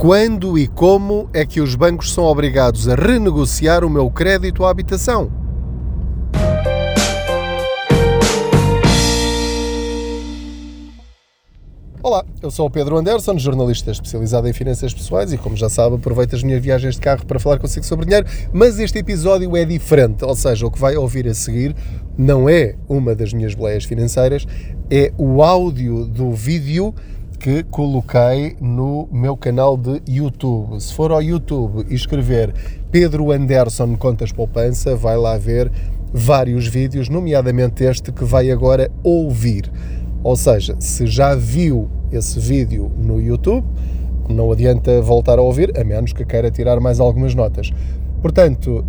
Quando e como é que os bancos são obrigados a renegociar o meu crédito à habitação? Olá, eu sou o Pedro Anderson, jornalista especializado em finanças pessoais e, como já sabe, aproveito as minhas viagens de carro para falar consigo sobre dinheiro, mas este episódio é diferente, ou seja, o que vai ouvir a seguir não é uma das minhas boleias financeiras, é o áudio do vídeo que coloquei no meu canal de YouTube. Se for ao YouTube e escrever Pedro Anderson Contas Poupança, vai lá ver vários vídeos, nomeadamente este que vai agora ouvir. Ou seja, se já viu esse vídeo no YouTube, não adianta voltar a ouvir, a menos que queira tirar mais algumas notas. Portanto,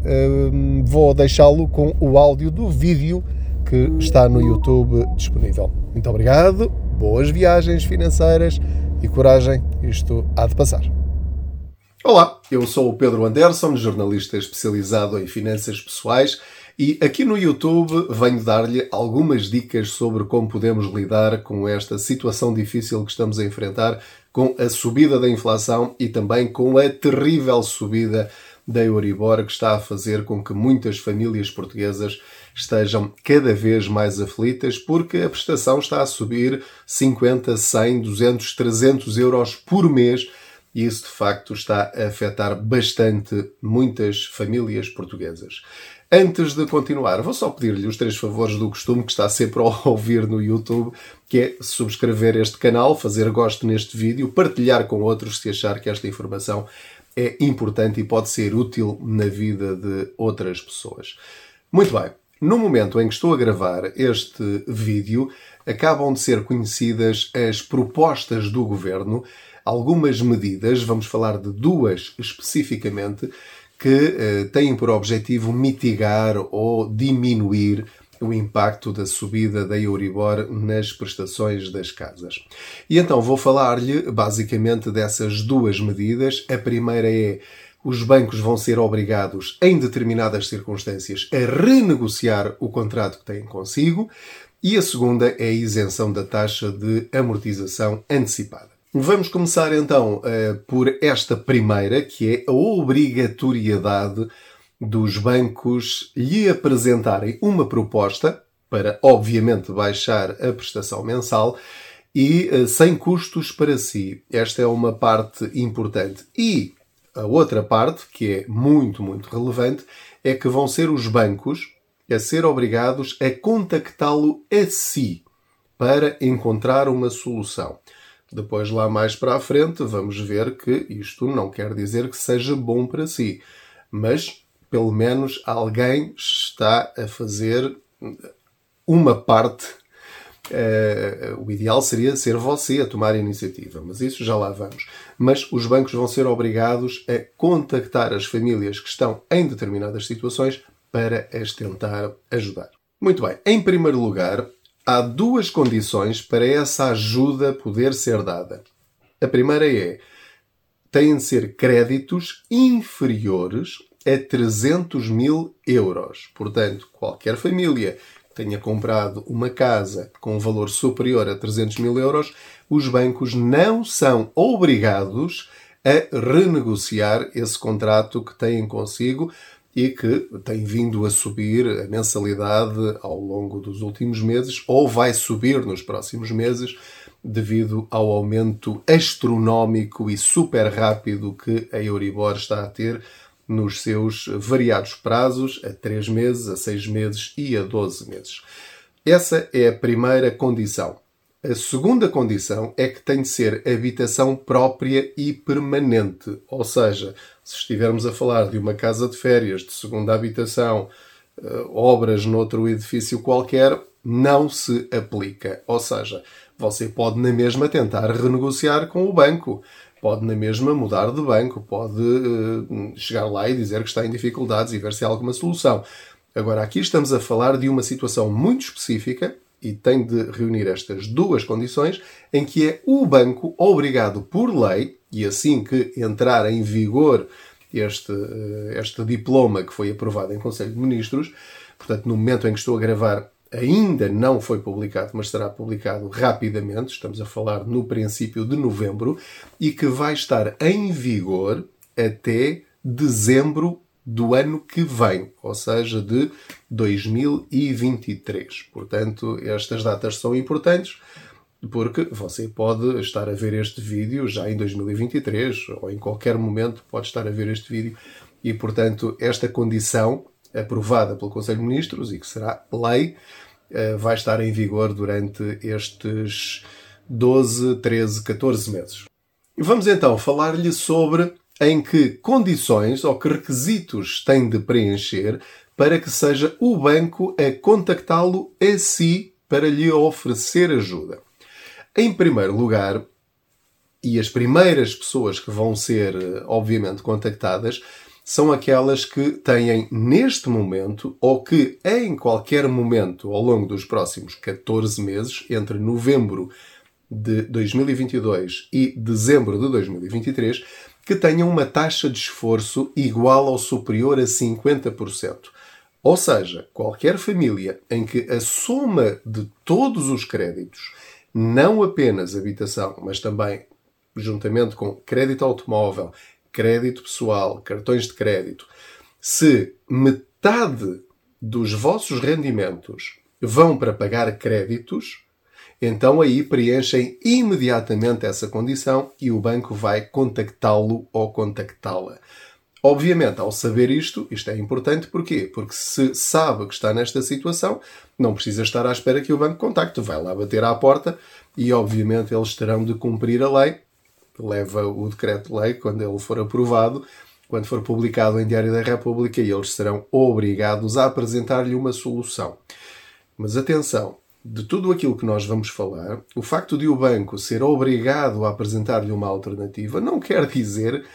hum, vou deixá-lo com o áudio do vídeo que está no YouTube disponível. Muito obrigado boas viagens financeiras e coragem, isto há de passar. Olá, eu sou o Pedro Anderson, jornalista especializado em finanças pessoais e aqui no YouTube venho dar-lhe algumas dicas sobre como podemos lidar com esta situação difícil que estamos a enfrentar com a subida da inflação e também com a terrível subida da Euribor que está a fazer com que muitas famílias portuguesas estejam cada vez mais aflitas porque a prestação está a subir 50, 100, 200, 300 euros por mês e isso de facto está a afetar bastante muitas famílias portuguesas. Antes de continuar, vou só pedir-lhe os três favores do costume que está sempre a ouvir no YouTube, que é subscrever este canal, fazer gosto neste vídeo, partilhar com outros se achar que esta informação é importante e pode ser útil na vida de outras pessoas. Muito bem, no momento em que estou a gravar este vídeo, acabam de ser conhecidas as propostas do governo, algumas medidas, vamos falar de duas especificamente, que eh, têm por objetivo mitigar ou diminuir o impacto da subida da Euribor nas prestações das casas. E então vou falar-lhe basicamente dessas duas medidas. A primeira é os bancos vão ser obrigados, em determinadas circunstâncias, a renegociar o contrato que têm consigo. E a segunda é a isenção da taxa de amortização antecipada. Vamos começar então eh, por esta primeira, que é a obrigatoriedade dos bancos lhe apresentarem uma proposta para, obviamente, baixar a prestação mensal e eh, sem custos para si. Esta é uma parte importante. E a outra parte, que é muito, muito relevante, é que vão ser os bancos a ser obrigados a contactá-lo a si para encontrar uma solução. Depois, lá mais para a frente, vamos ver que isto não quer dizer que seja bom para si, mas pelo menos alguém está a fazer uma parte Uh, o ideal seria ser você a tomar a iniciativa, mas isso já lá vamos. Mas os bancos vão ser obrigados a contactar as famílias que estão em determinadas situações para as tentar ajudar. Muito bem, em primeiro lugar, há duas condições para essa ajuda poder ser dada. A primeira é: têm de ser créditos inferiores a 300 mil euros. Portanto, qualquer família tenha comprado uma casa com um valor superior a 300 mil euros, os bancos não são obrigados a renegociar esse contrato que têm consigo e que tem vindo a subir a mensalidade ao longo dos últimos meses ou vai subir nos próximos meses devido ao aumento astronómico e super rápido que a Euribor está a ter nos seus variados prazos, a 3 meses, a 6 meses e a 12 meses. Essa é a primeira condição. A segunda condição é que tem de ser habitação própria e permanente. Ou seja, se estivermos a falar de uma casa de férias, de segunda habitação, eh, obras noutro edifício qualquer, não se aplica. Ou seja, você pode na mesma tentar renegociar com o banco pode na mesma mudar de banco, pode uh, chegar lá e dizer que está em dificuldades e ver se há alguma solução. Agora, aqui estamos a falar de uma situação muito específica e tem de reunir estas duas condições, em que é o banco obrigado por lei, e assim que entrar em vigor este, eh, este diploma que foi aprovado em Conselho de Ministros, portanto, no momento em que estou a gravar, ainda não foi publicado, mas será publicado rapidamente, estamos a falar no princípio de novembro, e que vai estar em vigor até dezembro do ano que vem, ou seja, de 2023. Portanto, estas datas são importantes porque você pode estar a ver este vídeo já em 2023 ou em qualquer momento pode estar a ver este vídeo e, portanto, esta condição aprovada pelo Conselho de Ministros e que será lei eh, vai estar em vigor durante estes 12, 13, 14 meses. Vamos então falar-lhe sobre em que condições ou que requisitos tem de preencher para que seja o banco a contactá-lo a si para lhe oferecer ajuda. Em primeiro lugar, e as primeiras pessoas que vão ser, obviamente, contactadas são aquelas que têm neste momento ou que em qualquer momento ao longo dos próximos 14 meses, entre novembro de 2022 e dezembro de 2023, que tenham uma taxa de esforço igual ou superior a 50%. Ou seja, qualquer família em que a soma de todos os créditos, não apenas habitação, mas também juntamente com crédito automóvel, crédito pessoal, cartões de crédito, se metade dos vossos rendimentos vão para pagar créditos, então aí preenchem imediatamente essa condição e o banco vai contactá-lo ou contactá-la. Obviamente, ao saber isto, isto é importante porquê? Porque se sabe que está nesta situação, não precisa estar à espera que o banco contacte. Vai lá bater à porta e, obviamente, eles terão de cumprir a lei. Leva o decreto-lei, quando ele for aprovado, quando for publicado em Diário da República, e eles serão obrigados a apresentar-lhe uma solução. Mas atenção, de tudo aquilo que nós vamos falar, o facto de o banco ser obrigado a apresentar-lhe uma alternativa não quer dizer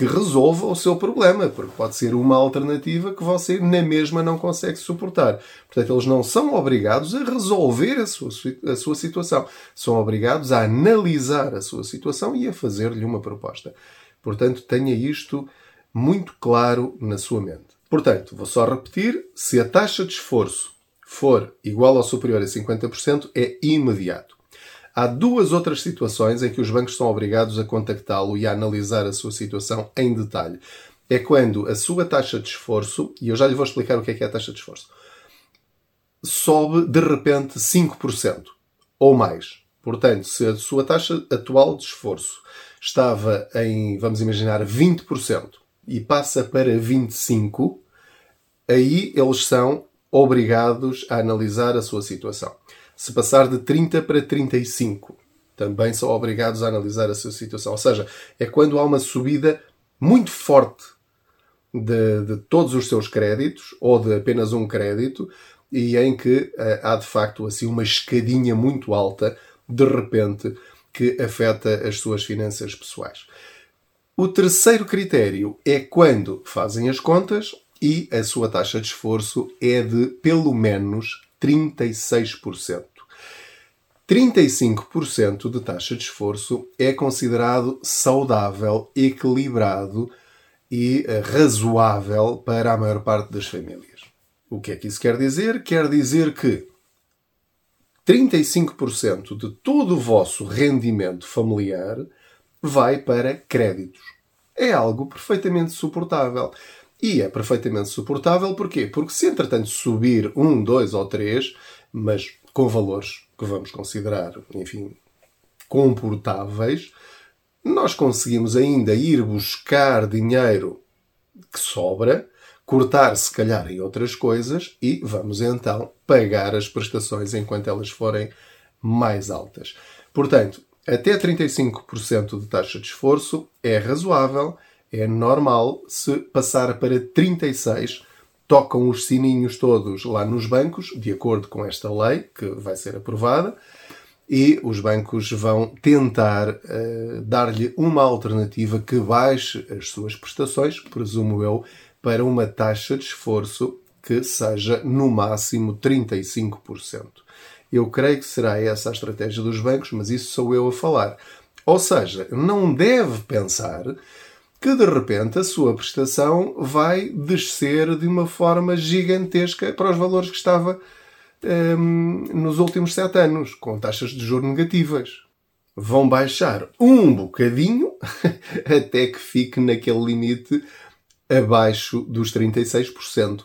que resolva o seu problema, porque pode ser uma alternativa que você na mesma não consegue suportar. Portanto, eles não são obrigados a resolver a sua, a sua situação. São obrigados a analisar a sua situação e a fazer-lhe uma proposta. Portanto, tenha isto muito claro na sua mente. Portanto, vou só repetir: se a taxa de esforço for igual ou superior a 50%, é imediato. Há duas outras situações em que os bancos são obrigados a contactá-lo e a analisar a sua situação em detalhe. É quando a sua taxa de esforço, e eu já lhe vou explicar o que é, que é a taxa de esforço, sobe de repente 5% ou mais. Portanto, se a sua taxa atual de esforço estava em, vamos imaginar, 20% e passa para 25%, aí eles são obrigados a analisar a sua situação. Se passar de 30 para 35, também são obrigados a analisar a sua situação. Ou seja, é quando há uma subida muito forte de, de todos os seus créditos, ou de apenas um crédito, e em que uh, há de facto assim uma escadinha muito alta, de repente, que afeta as suas finanças pessoais. O terceiro critério é quando fazem as contas e a sua taxa de esforço é de pelo menos 36%. 35% de taxa de esforço é considerado saudável, equilibrado e eh, razoável para a maior parte das famílias. O que é que isso quer dizer? Quer dizer que 35% de todo o vosso rendimento familiar vai para créditos. É algo perfeitamente suportável. E é perfeitamente suportável, porquê? Porque se entretanto subir um, dois ou três, mas com valores que vamos considerar, enfim, comportáveis, nós conseguimos ainda ir buscar dinheiro que sobra, cortar se calhar em outras coisas e vamos então pagar as prestações enquanto elas forem mais altas. Portanto, até 35% de taxa de esforço é razoável é normal se passar para 36 tocam os sininhos todos lá nos bancos, de acordo com esta lei que vai ser aprovada, e os bancos vão tentar uh, dar-lhe uma alternativa que baixe as suas prestações, presumo eu, para uma taxa de esforço que seja no máximo 35%. Eu creio que será essa a estratégia dos bancos, mas isso sou eu a falar. Ou seja, não deve pensar que de repente a sua prestação vai descer de uma forma gigantesca para os valores que estava um, nos últimos sete anos, com taxas de juros negativas. Vão baixar um bocadinho até que fique naquele limite abaixo dos 36%.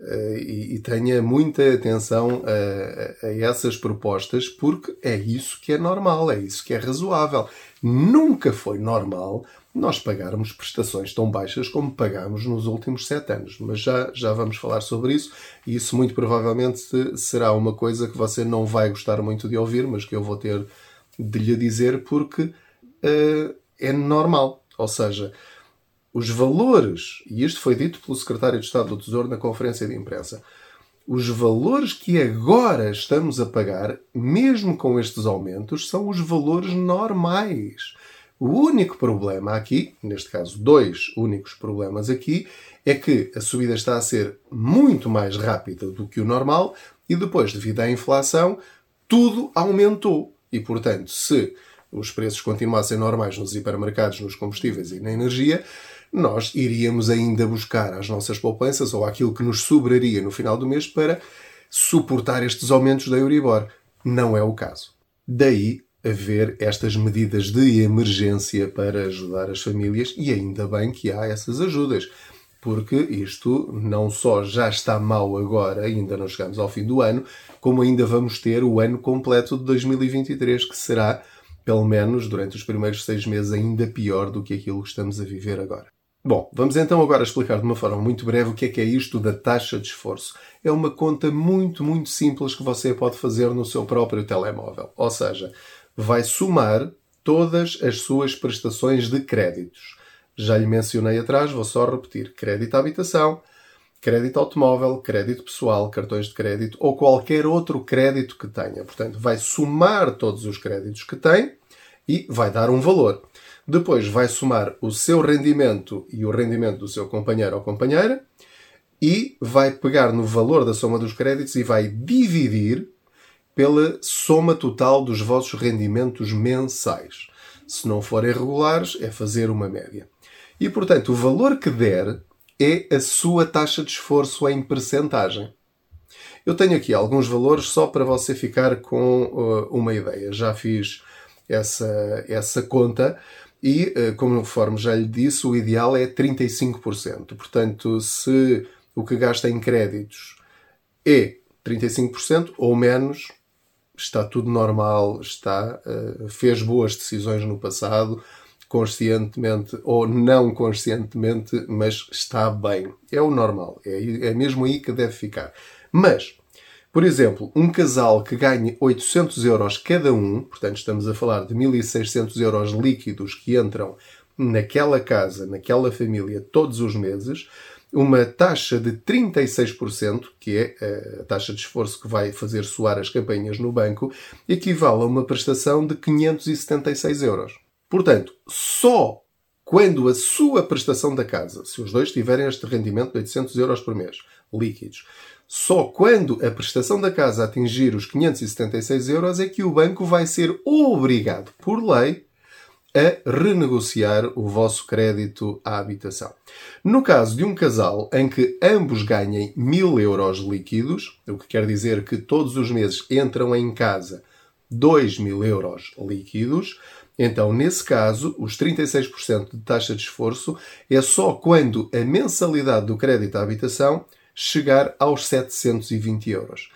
Uh, e, e, tenha muita atenção a, a, essas propostas, porque é isso que é normal, é isso que é razoável. Nunca foi normal nós pagarmos prestações tão baixas como pagámos nos últimos sete anos. Mas já, já vamos falar sobre isso, e isso muito provavelmente será uma coisa que você não vai gostar muito de ouvir, mas que eu vou ter de lhe dizer porque uh, é normal. Ou seja, os valores, e isto foi dito pelo secretário de Estado do Tesouro na conferência de imprensa, os valores que agora estamos a pagar, mesmo com estes aumentos, são os valores normais. O único problema aqui, neste caso, dois únicos problemas aqui, é que a subida está a ser muito mais rápida do que o normal e depois, devido à inflação, tudo aumentou. E, portanto, se os preços continuassem normais nos hipermercados, nos combustíveis e na energia, nós iríamos ainda buscar as nossas poupanças ou aquilo que nos sobraria no final do mês para suportar estes aumentos da Euribor. Não é o caso. Daí haver estas medidas de emergência para ajudar as famílias e ainda bem que há essas ajudas. Porque isto não só já está mal agora, ainda não chegamos ao fim do ano, como ainda vamos ter o ano completo de 2023, que será, pelo menos durante os primeiros seis meses, ainda pior do que aquilo que estamos a viver agora. Bom, vamos então agora explicar de uma forma muito breve o que é que é isto da taxa de esforço. É uma conta muito, muito simples que você pode fazer no seu próprio telemóvel. Ou seja, vai somar todas as suas prestações de créditos. Já lhe mencionei atrás, vou só repetir: crédito à habitação, crédito automóvel, crédito pessoal, cartões de crédito ou qualquer outro crédito que tenha. Portanto, vai somar todos os créditos que tem e vai dar um valor. Depois vai somar o seu rendimento e o rendimento do seu companheiro ou companheira e vai pegar no valor da soma dos créditos e vai dividir pela soma total dos vossos rendimentos mensais. Se não forem regulares, é fazer uma média. E, portanto, o valor que der é a sua taxa de esforço em percentagem. Eu tenho aqui alguns valores só para você ficar com uh, uma ideia. Já fiz essa, essa conta e, eh, conforme já lhe disse, o ideal é 35%. Portanto, se o que gasta em créditos é 35% ou menos, está tudo normal, está, eh, fez boas decisões no passado, conscientemente ou não conscientemente, mas está bem. É o normal. É, é mesmo aí que deve ficar. Mas por exemplo, um casal que ganhe 800 euros cada um, portanto estamos a falar de 1.600 euros líquidos que entram naquela casa, naquela família, todos os meses, uma taxa de 36%, que é eh, a taxa de esforço que vai fazer soar as campanhas no banco, equivale a uma prestação de 576 euros. Portanto, só quando a sua prestação da casa, se os dois tiverem este rendimento de 800 euros por mês, líquidos, só quando a prestação da casa atingir os 576 euros é que o banco vai ser obrigado, por lei, a renegociar o vosso crédito à habitação. No caso de um casal em que ambos ganhem 1000 euros líquidos, o que quer dizer que todos os meses entram em casa 2 mil euros líquidos, então, nesse caso, os 36% de taxa de esforço é só quando a mensalidade do crédito à habitação chegar aos 720 euros.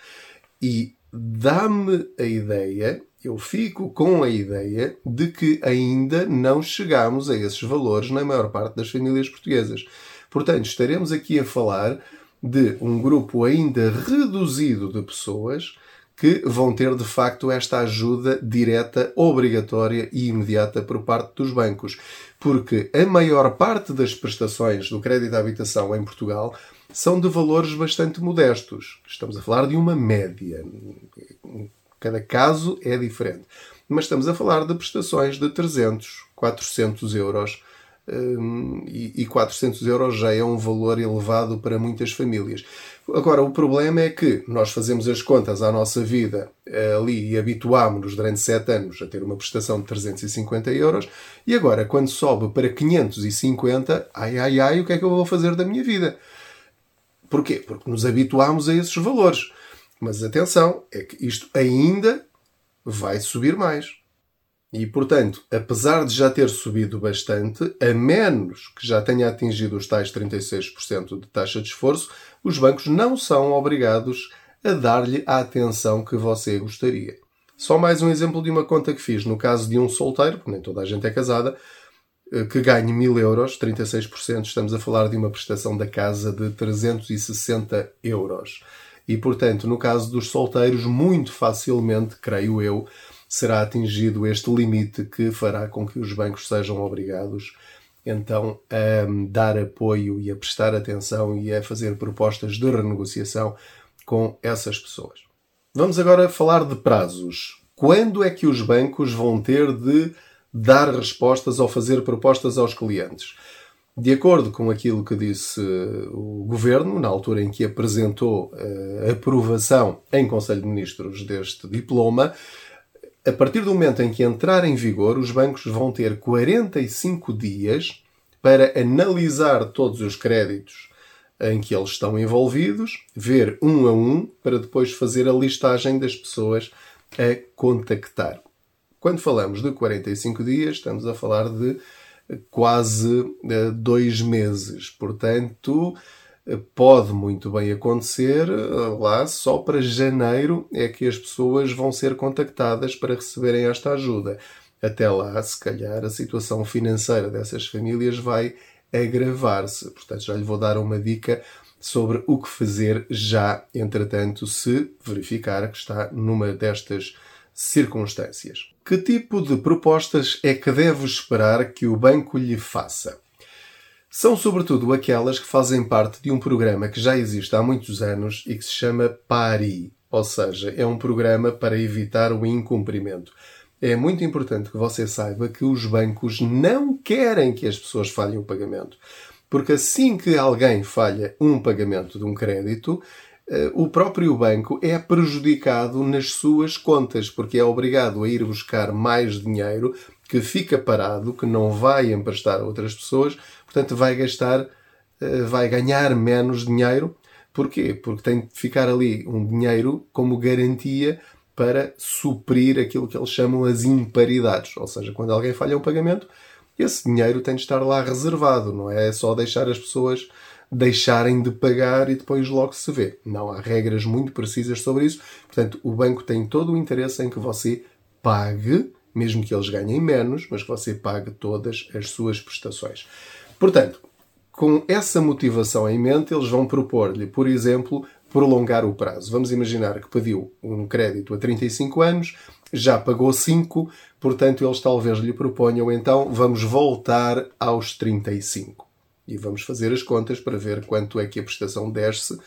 E dá-me a ideia, eu fico com a ideia de que ainda não chegamos a esses valores na maior parte das famílias portuguesas. Portanto, estaremos aqui a falar de um grupo ainda reduzido de pessoas que vão ter de facto esta ajuda direta, obrigatória e imediata por parte dos bancos. Porque a maior parte das prestações do crédito à habitação em Portugal são de valores bastante modestos. Estamos a falar de uma média. Cada caso é diferente. Mas estamos a falar de prestações de 300, 400 euros. Hum, e 400 euros já é um valor elevado para muitas famílias. Agora, o problema é que nós fazemos as contas à nossa vida ali e habituámos-nos durante 7 anos a ter uma prestação de 350 euros e agora, quando sobe para 550, ai ai ai, o que é que eu vou fazer da minha vida? Porquê? Porque nos habituámos a esses valores. Mas atenção, é que isto ainda vai subir mais. E, portanto, apesar de já ter subido bastante, a menos que já tenha atingido os tais 36% de taxa de esforço, os bancos não são obrigados a dar-lhe a atenção que você gostaria. Só mais um exemplo de uma conta que fiz no caso de um solteiro, porque nem toda a gente é casada, eh, que ganhe 1000 euros, 36%, estamos a falar de uma prestação da casa de 360 euros. E, portanto, no caso dos solteiros, muito facilmente, creio eu, será atingido este limite que fará com que os bancos sejam obrigados então a dar apoio e a prestar atenção e a fazer propostas de renegociação com essas pessoas. Vamos agora falar de prazos. Quando é que os bancos vão ter de dar respostas ou fazer propostas aos clientes? De acordo com aquilo que disse o governo, na altura em que apresentou a aprovação em Conselho de Ministros deste diploma, a partir do momento em que entrar em vigor, os bancos vão ter 45 dias para analisar todos os créditos em que eles estão envolvidos, ver um a um, para depois fazer a listagem das pessoas a contactar. Quando falamos de 45 dias, estamos a falar de quase eh, dois meses. Portanto, pode muito bem acontecer eh, lá só para janeiro é que as pessoas vão ser contactadas para receberem esta ajuda. Até lá, se calhar, a situação financeira dessas famílias vai agravar-se. Portanto, já lhe vou dar uma dica sobre o que fazer já, entretanto, se verificar que está numa destas circunstâncias. Que tipo de propostas é que deve esperar que o banco lhe faça? são sobretudo aquelas que fazem parte de um programa que já existe há muitos anos e que se chama PARI, ou seja, é um programa para evitar o incumprimento. É muito importante que você saiba que os bancos não querem que as pessoas falhem o pagamento. Porque assim que alguém falha um pagamento de um crédito, o próprio banco é prejudicado nas suas contas, porque é obrigado a ir buscar mais dinheiro que fica parado, que não vai emprestar a outras pessoas portanto vai gastar, eh, vai ganhar menos dinheiro. Porquê? Porque tem de ficar ali um dinheiro como garantia para suprir aquilo que eles chamam as imparidades. Ou seja, quando alguém falha um pagamento, esse dinheiro tem de estar lá reservado, não é só deixar as pessoas deixarem de pagar e depois logo se vê. Não, há regras muito precisas sobre isso. Portanto, o banco tem todo o interesse em que você pague, mesmo que eles ganhem menos, mas que você pague todas as suas prestações. Portanto, com essa motivação em mente, eles vão propor-lhe, por exemplo, prolongar o prazo. Vamos imaginar que pediu um crédito a 35 anos, já pagou 5, portanto, eles talvez lhe proponham então vamos voltar aos 35. E vamos fazer as contas para ver quanto é que a prestação desce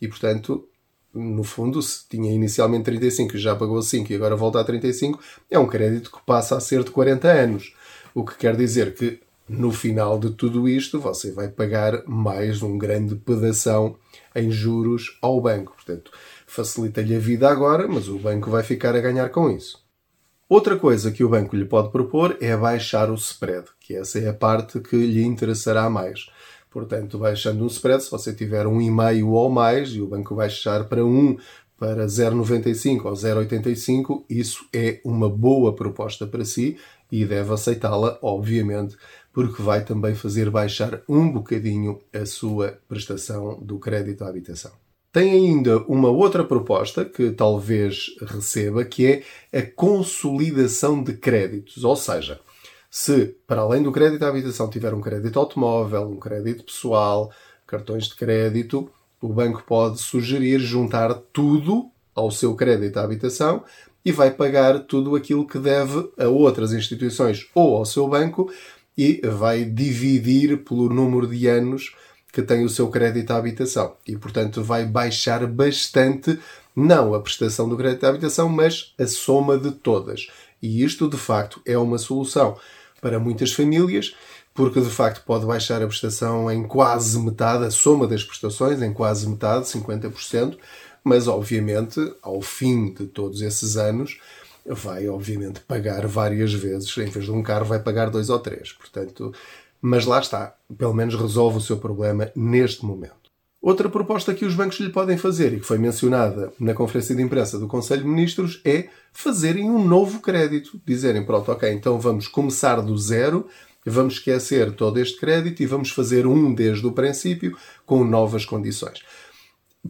e, portanto, no fundo, se tinha inicialmente 35 e já pagou 5 e agora volta a 35, é um crédito que passa a ser de 40 anos. O que quer dizer que no final de tudo isto, você vai pagar mais um grande pedação em juros ao banco. Portanto, facilita-lhe a vida agora, mas o banco vai ficar a ganhar com isso. Outra coisa que o banco lhe pode propor é baixar o spread, que essa é a parte que lhe interessará mais. Portanto, baixando um spread, se você tiver um e-mail ou mais e o banco baixar para 1, para 0,95 ou 0,85, isso é uma boa proposta para si e deve aceitá-la, obviamente, porque vai também fazer baixar um bocadinho a sua prestação do crédito à habitação. Tem ainda uma outra proposta que talvez receba, que é a consolidação de créditos. Ou seja, se para além do crédito à habitação tiver um crédito automóvel, um crédito pessoal, cartões de crédito, o banco pode sugerir juntar tudo ao seu crédito à habitação e vai pagar tudo aquilo que deve a outras instituições ou ao seu banco e vai dividir pelo número de anos que tem o seu crédito à habitação. E, portanto, vai baixar bastante, não a prestação do crédito à habitação, mas a soma de todas. E isto, de facto, é uma solução para muitas famílias, porque de facto pode baixar a prestação em quase metade, a soma das prestações em quase metade, 50%, mas obviamente, ao fim de todos esses anos, vai, obviamente, pagar várias vezes. Em vez de um carro, vai pagar dois ou três. Portanto, mas lá está. Pelo menos resolve o seu problema neste momento. Outra proposta que os bancos lhe podem fazer e que foi mencionada na conferência de imprensa do Conselho de Ministros é fazerem um novo crédito. Dizerem, pronto, ok, então vamos começar do zero, vamos esquecer todo este crédito e vamos fazer um desde o princípio com novas condições.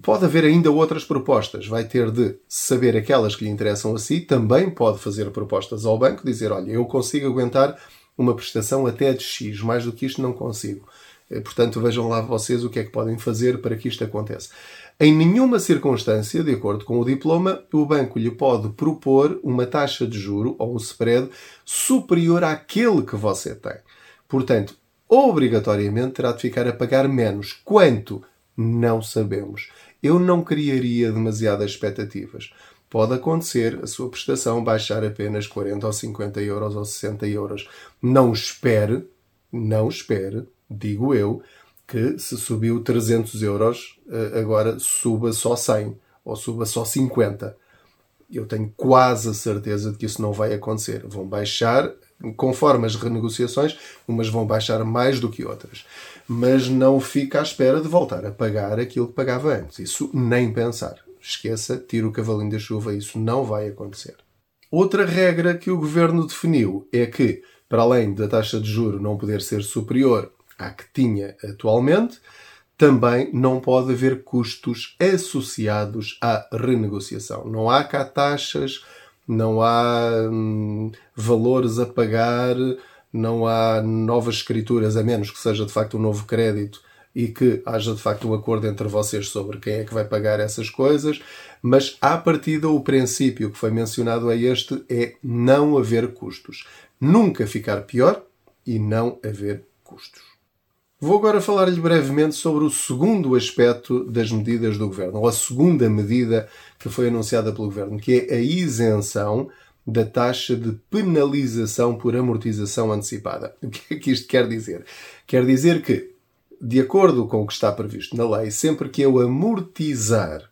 Pode haver ainda outras propostas. Vai ter de saber aquelas que lhe interessam a si. Também pode fazer propostas ao banco, dizer, olha, eu consigo aguentar uma prestação até de X, mais do que isto não consigo. Eh, portanto, vejam lá vocês o que é que podem fazer para que isto aconteça. Em nenhuma circunstância, de acordo com o diploma, o banco lhe pode propor uma taxa de juro ou um spread superior àquele que você tem. Portanto, obrigatoriamente terá de ficar a pagar menos. Quanto? Não sabemos. Eu não criaria demasiadas expectativas. Pode acontecer a sua prestação baixar apenas 40 ou 50 euros ou 60 euros. Não espere, não espere digo eu, que se subiu 300 euros, eh, agora suba só 100 ou suba só 50. Eu tenho quase a certeza de que isso não vai acontecer. Vão baixar, conforme as renegociações, umas vão baixar mais do que outras. Mas não fica à espera de voltar a pagar aquilo que pagava antes. Isso nem pensar. Esqueça, tira o cavalinho da chuva, isso não vai acontecer. Outra regra que o governo definiu é que, para além da taxa de juro não poder ser superior à que tinha atualmente, também não pode haver custos associados à renegociação. Não há cá taxas, não há hum, valores a pagar, não há novas escrituras, a menos que seja de facto um novo crédito e que haja de facto um acordo entre vocês sobre quem é que vai pagar essas coisas, mas à partida o princípio que foi mencionado é este, é não haver custos. Nunca ficar pior e não haver custos. Vou agora falar-lhe brevemente sobre o segundo aspecto das medidas do Governo, ou a segunda medida que foi anunciada pelo Governo, que é a isenção da taxa de penalização por amortização antecipada. O que é que isto quer dizer? Quer dizer que, de acordo com o que está previsto na lei, sempre que eu amortizar,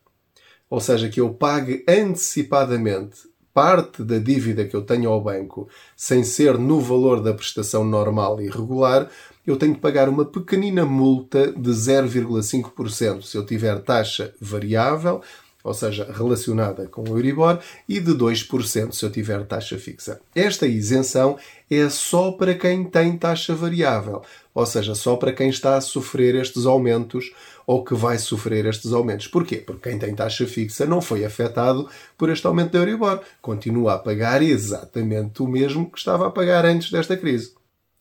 ou seja, que eu pague antecipadamente parte da dívida que eu tenho ao banco, sem ser no valor da prestação normal e regular, eu tenho que pagar uma pequenina multa de 0,5% se eu tiver taxa variável, ou seja, relacionada com o Euribor, e de 2% se eu tiver taxa fixa. Esta isenção é só para quem tem taxa variável, ou seja, só para quem está a sofrer estes aumentos ou que vai sofrer estes aumentos. Porquê? Porque quem tem taxa fixa não foi afetado por este aumento da Euribor. Continua a pagar exatamente o mesmo que estava a pagar antes desta crise.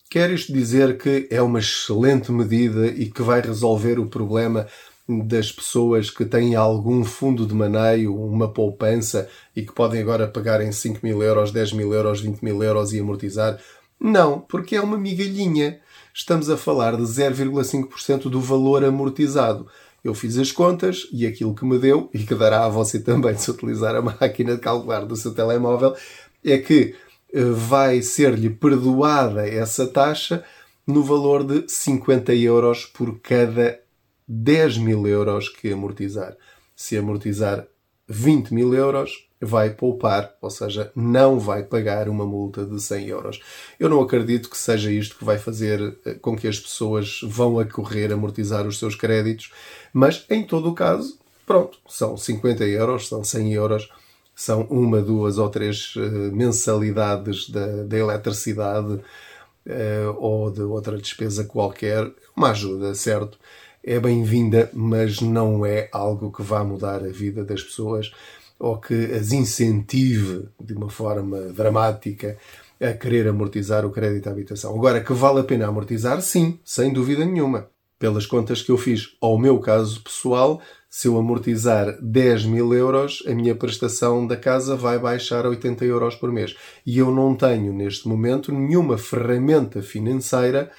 Quer isto dizer que é uma excelente medida e que vai resolver o problema das pessoas que têm algum fundo de maneio, uma poupança e que podem agora pagar em 5 mil euros, 10 mil euros, 20 mil euros e amortizar? Não, porque é uma migalhinha. Estamos a falar de 0,5% do valor amortizado. Eu fiz as contas e aquilo que me deu, e que dará a você também se utilizar a máquina de calcular do seu telemóvel, é que eh, vai ser-lhe perdoada essa taxa no valor de 50 euros por cada 10 mil euros que amortizar. Se amortizar 20 mil euros, vai poupar, ou seja, não vai pagar uma multa de 100 euros. Eu não acredito que seja isto que vai fazer eh, com que as pessoas vão a correr amortizar os seus créditos, mas em todo o caso, pronto, são 50 euros, são 100 euros são uma, duas ou três uh, mensalidades da, da eletricidade uh, ou de outra despesa qualquer. Uma ajuda, certo? É bem-vinda, mas não é algo que vá mudar a vida das pessoas ou que as incentive de uma forma dramática a querer amortizar o crédito à habitação. Agora, que vale a pena amortizar? Sim, sem dúvida nenhuma. Pelas contas que eu fiz ao meu caso pessoal, se eu amortizar 10 mil euros, a minha prestação da casa vai baixar a 80 euros por mês. E eu não tenho, neste momento, nenhuma ferramenta financeira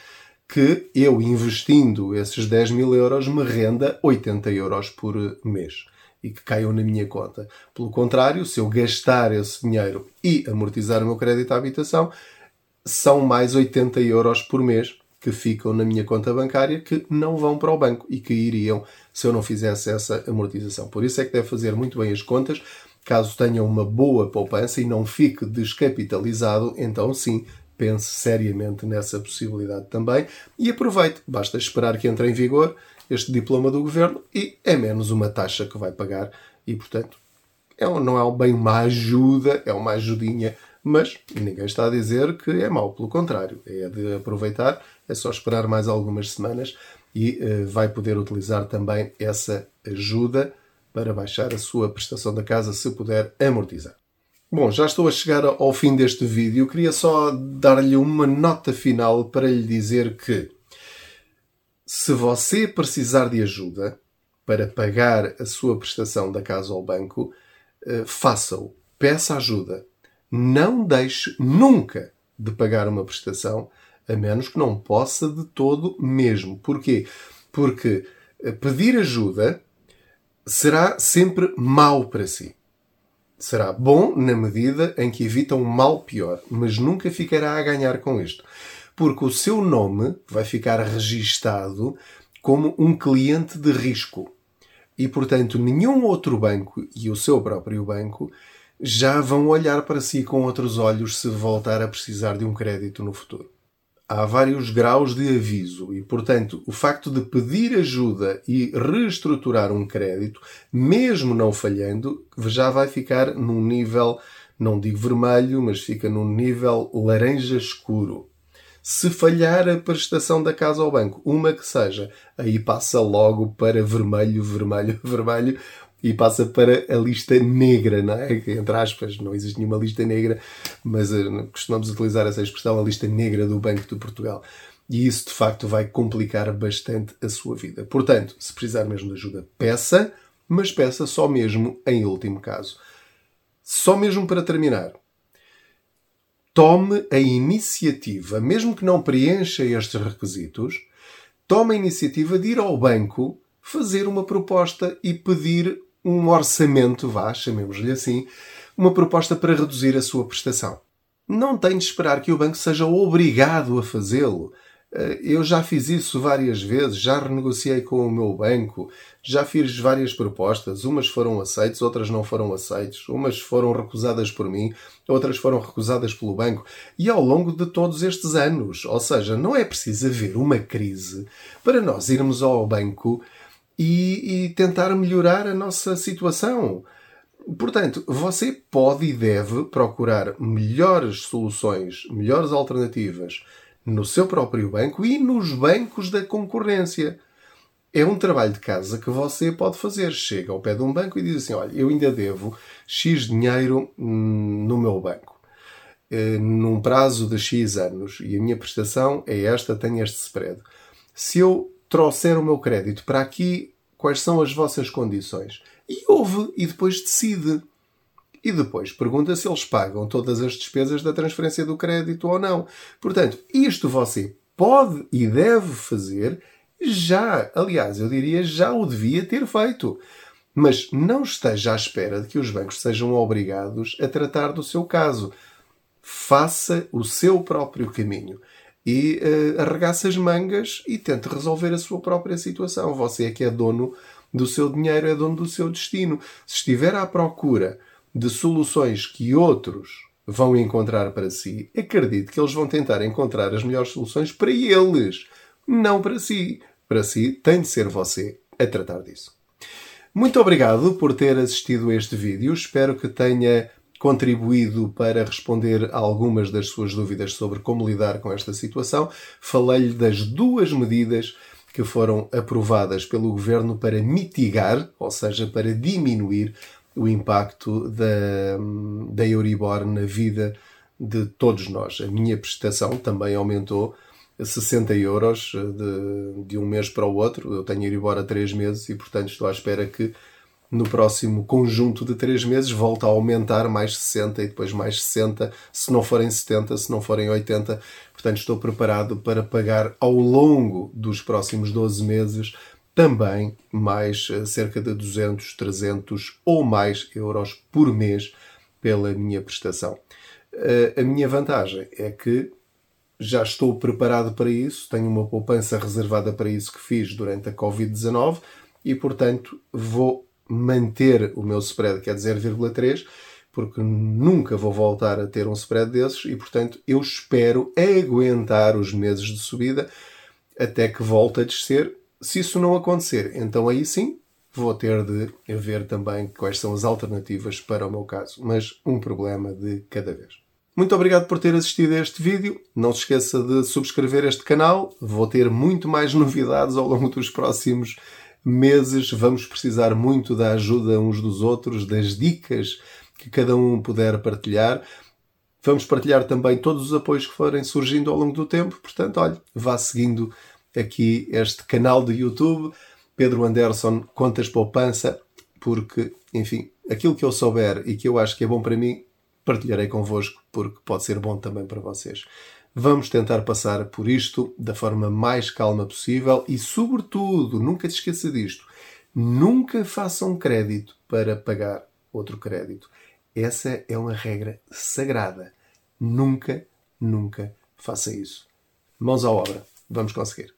que eu, investindo esses 10 mil euros, me renda 80 euros por mês e que caiam na minha conta. Pelo contrário, se eu gastar esse dinheiro e amortizar o meu crédito à habitação, são mais 80 euros por mês que ficam na minha conta bancária que não vão para o banco e que iriam se eu não fizesse essa amortização. Por isso é que deve fazer muito bem as contas. Caso tenha uma boa poupança e não fique descapitalizado, então sim, pense seriamente nessa possibilidade também e aproveite. Basta esperar que entre em vigor este diploma do governo e é menos uma taxa que vai pagar e, portanto, é, não é bem uma ajuda, é uma ajudinha, mas ninguém está a dizer que é mau, pelo contrário, é de aproveitar, é só esperar mais algumas semanas e uh, vai poder utilizar também essa ajuda para baixar a sua prestação da casa se puder amortizar. Bom, já estou a chegar ao fim deste vídeo. Queria só dar-lhe uma nota final para lhe dizer que se você precisar de ajuda para pagar a sua prestação da casa ao banco, eh, faça-o. Peça ajuda. Não deixe nunca de pagar uma prestação, a menos que não possa de todo mesmo. Porquê? Porque eh, pedir ajuda será sempre mau para si. Será bom na medida em que evita um mal pior, mas nunca ficará a ganhar com isto. Porque o seu nome vai ficar registado como um cliente de risco. E, portanto, nenhum outro banco e o seu próprio banco já vão olhar para si com outros olhos se voltar a precisar de um crédito no futuro há vários graus de aviso e, portanto, o facto de pedir ajuda e reestruturar um crédito, mesmo não falhando, já vai ficar num nível, não digo vermelho, mas fica num nível laranja escuro. Se falhar a prestação da casa ao banco, uma que seja, aí passa logo para vermelho, vermelho, vermelho, e passa para a lista negra, não é? Entre aspas, não existe nenhuma lista negra, mas uh, costumamos utilizar essa expressão, a lista negra do Banco de Portugal. E isso, de facto, vai complicar bastante a sua vida. Portanto, se precisar mesmo de ajuda, peça, mas peça só mesmo em último caso. Só mesmo para terminar. Tome a iniciativa, mesmo que não preencha estes requisitos, tome a iniciativa de ir ao banco fazer uma proposta e pedir um orçamento, vá, chamemos-lhe assim, uma proposta para reduzir a sua prestação. Não tem de esperar que o banco seja obrigado a fazê-lo. Eh, eu já fiz isso várias vezes, já renegociei com o meu banco, já fiz várias propostas, umas foram aceitas, outras não foram aceitas, umas foram recusadas por mim, outras foram recusadas pelo banco, e ao longo de todos estes anos. Ou seja, não é preciso haver uma crise para nós irmos ao banco e, e tentar melhorar a nossa situação. Portanto, você pode e deve procurar melhores soluções, melhores alternativas no seu próprio banco e nos bancos da concorrência. É um trabalho de casa que você pode fazer. Chega ao pé de um banco e diz assim: Olha, eu ainda devo X dinheiro hum, no meu banco, eh, num prazo de X anos, e a minha prestação é esta, tenho este spread. Se eu trouxer o meu crédito para aqui, quais são as vossas condições? E ouve e depois decide. E depois pergunta se eles pagam todas as despesas da transferência do crédito ou não. Portanto, isto você pode e deve fazer já. Aliás, eu diria já o devia ter feito. Mas não esteja à espera de que os bancos sejam obrigados a tratar do seu caso. Faça o seu próprio caminho e uh, arregace as mangas e tente resolver a sua própria situação. Você é que é dono do seu dinheiro, é dono do seu destino. Se estiver à procura de soluções que outros vão encontrar para si, acredite que eles vão tentar encontrar as melhores soluções para eles, não para si. Para si, tem de ser você a tratar disso. Muito obrigado por ter assistido a este vídeo. Espero que tenha contribuído para responder a algumas das suas dúvidas sobre como lidar com esta situação. Falei-lhe das duas medidas que foram aprovadas pelo governo para mitigar, ou seja, para diminuir o impacto da, da Euribor na vida de todos nós. A minha prestação também aumentou 60 euros de, de um mês para o outro. Eu tenho Euribor há 3 meses e, portanto, estou à espera que no próximo conjunto de 3 meses volta a aumentar mais 60 e depois mais 60, se não forem 70, se não forem 80. Portanto, estou preparado para pagar ao longo dos próximos 12 meses também mais eh, cerca de 200, 300 ou mais euros por mês pela minha prestação. Eh, a minha vantagem é que já estou preparado para isso, tenho uma poupança reservada para isso que fiz durante a Covid-19 e, portanto, vou manter o meu spread, que é de 0,3, porque nunca vou voltar a ter um spread desses e, portanto, eu espero aguentar os meses de subida até que volte a descer. Se isso não acontecer, então aí sim vou ter de ver também quais são as alternativas para o meu caso, mas um problema de cada vez. Muito obrigado por ter assistido a este vídeo. Não se esqueça de subscrever este canal. Vou ter muito mais novidades ao longo dos próximos meses. Vamos precisar muito da ajuda uns dos outros, das dicas que cada um puder partilhar. Vamos partilhar também todos os apoios que forem surgindo ao longo do tempo. Portanto, olhe, vá seguindo aqui este canal do YouTube. Pedro Anderson Contas Poupança, porque, enfim, aquilo que eu souber e que eu acho que é bom para mim, partilharei convosco, porque pode ser bom também para vocês. Vamos tentar passar por isto da forma mais calma possível e, sobretudo, nunca te esqueça disto: nunca faça um crédito para pagar outro crédito. Essa é uma regra sagrada. Nunca, nunca faça isso. Mãos à obra. Vamos conseguir.